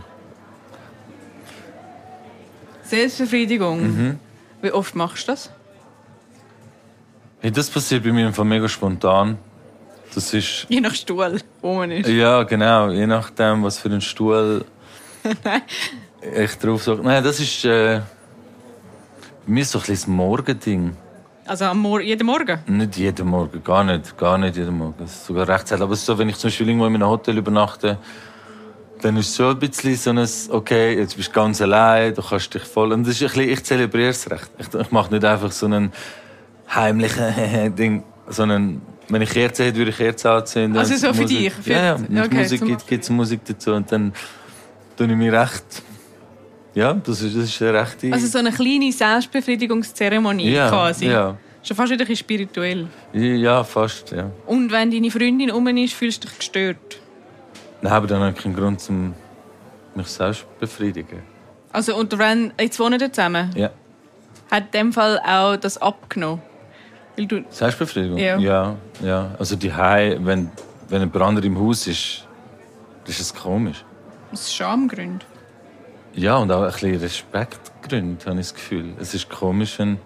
Speaker 1: Selbstbefriedigung.
Speaker 2: Mhm.
Speaker 1: Wie oft machst du das?
Speaker 2: Hey, das passiert bei mir einfach mega spontan. Das ist...
Speaker 1: Je nach Stuhl, wo man ist.
Speaker 2: Ja, genau. Je nachdem, was für ein Stuhl ich drauf sage. Nein, das ist äh, bei mir so ein bisschen das Morgending.
Speaker 1: Also am Mor jeden Morgen?
Speaker 2: Nicht jeden Morgen, gar nicht, gar nicht jeden Morgen. Es ist sogar recht selten. Aber so, wenn ich zum Beispiel irgendwo in einem Hotel übernachte, dann ist es schon ein bisschen so ein, okay, jetzt bist du ganz allein, du kannst dich voll... Und das ist ein bisschen, ich zelebriere es recht. Ich, ich mache nicht einfach so einen heimlichen Ding, sondern wenn ich Kerzen hätte, würde ich Kerzen anzünden.
Speaker 1: Also so für
Speaker 2: Musik-
Speaker 1: dich? Für-
Speaker 2: ja, ja.
Speaker 1: Okay,
Speaker 2: Musik gibt, gibt es Musik dazu. Und dann tue ich mich recht... Ja, das ist, das ist eine rechte...
Speaker 1: Also so eine kleine Selbstbefriedigungszeremonie
Speaker 2: ja,
Speaker 1: quasi.
Speaker 2: Ja.
Speaker 1: Schon fast wieder ein bisschen spirituell.
Speaker 2: ja, fast, ja.
Speaker 1: Und wenn deine Freundin um ist, fühlst du dich gestört.
Speaker 2: Nein, aber dann habe ich keinen Grund, um mich selbst zu befriedigen.
Speaker 1: Also und wenn jetzt wohnen ihr zusammen,
Speaker 2: Ja.
Speaker 1: hat in dem Fall auch das abgenommen. Weil du,
Speaker 2: Selbstbefriedigung?
Speaker 1: Ja.
Speaker 2: ja. ja. Also die Hai, wenn, wenn jemand anderes im Haus ist, ist es komisch.
Speaker 1: aus Schamgründen.
Speaker 2: Ja, und auch ein bisschen Respektgründe, habe ich das Gefühl. Es ist komisch, wenn...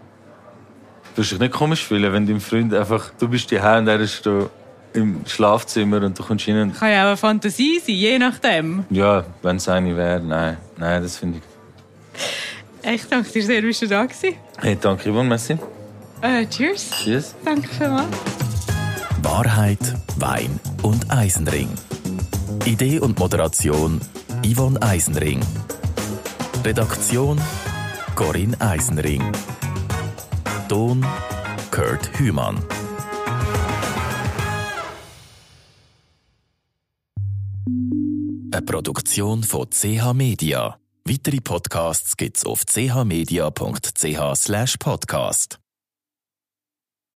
Speaker 2: Du wirst dich nicht komisch fühlen, wenn dein Freund einfach... Du bist die Hai und er ist da im Schlafzimmer und du kommst rein
Speaker 1: Kann ja auch eine Fantasie sein, je nachdem.
Speaker 2: ja, wenn es eine wäre, nein, nein, das finde ich.
Speaker 1: Ich danke dir sehr, bist du da gewesen.
Speaker 2: Hey, danke, Yvonne, merci.
Speaker 1: Äh, cheers.
Speaker 2: Tschüss.
Speaker 1: Danke vielmals.
Speaker 4: Wahrheit, Wein und Eisenring. Idee und Moderation Yvonne Eisenring. Redaktion Corinne Eisenring. Ton Kurt Hümann. Eine Produktion von CH Media. Weitere Podcasts gibt's auf chmedia.ch/podcast.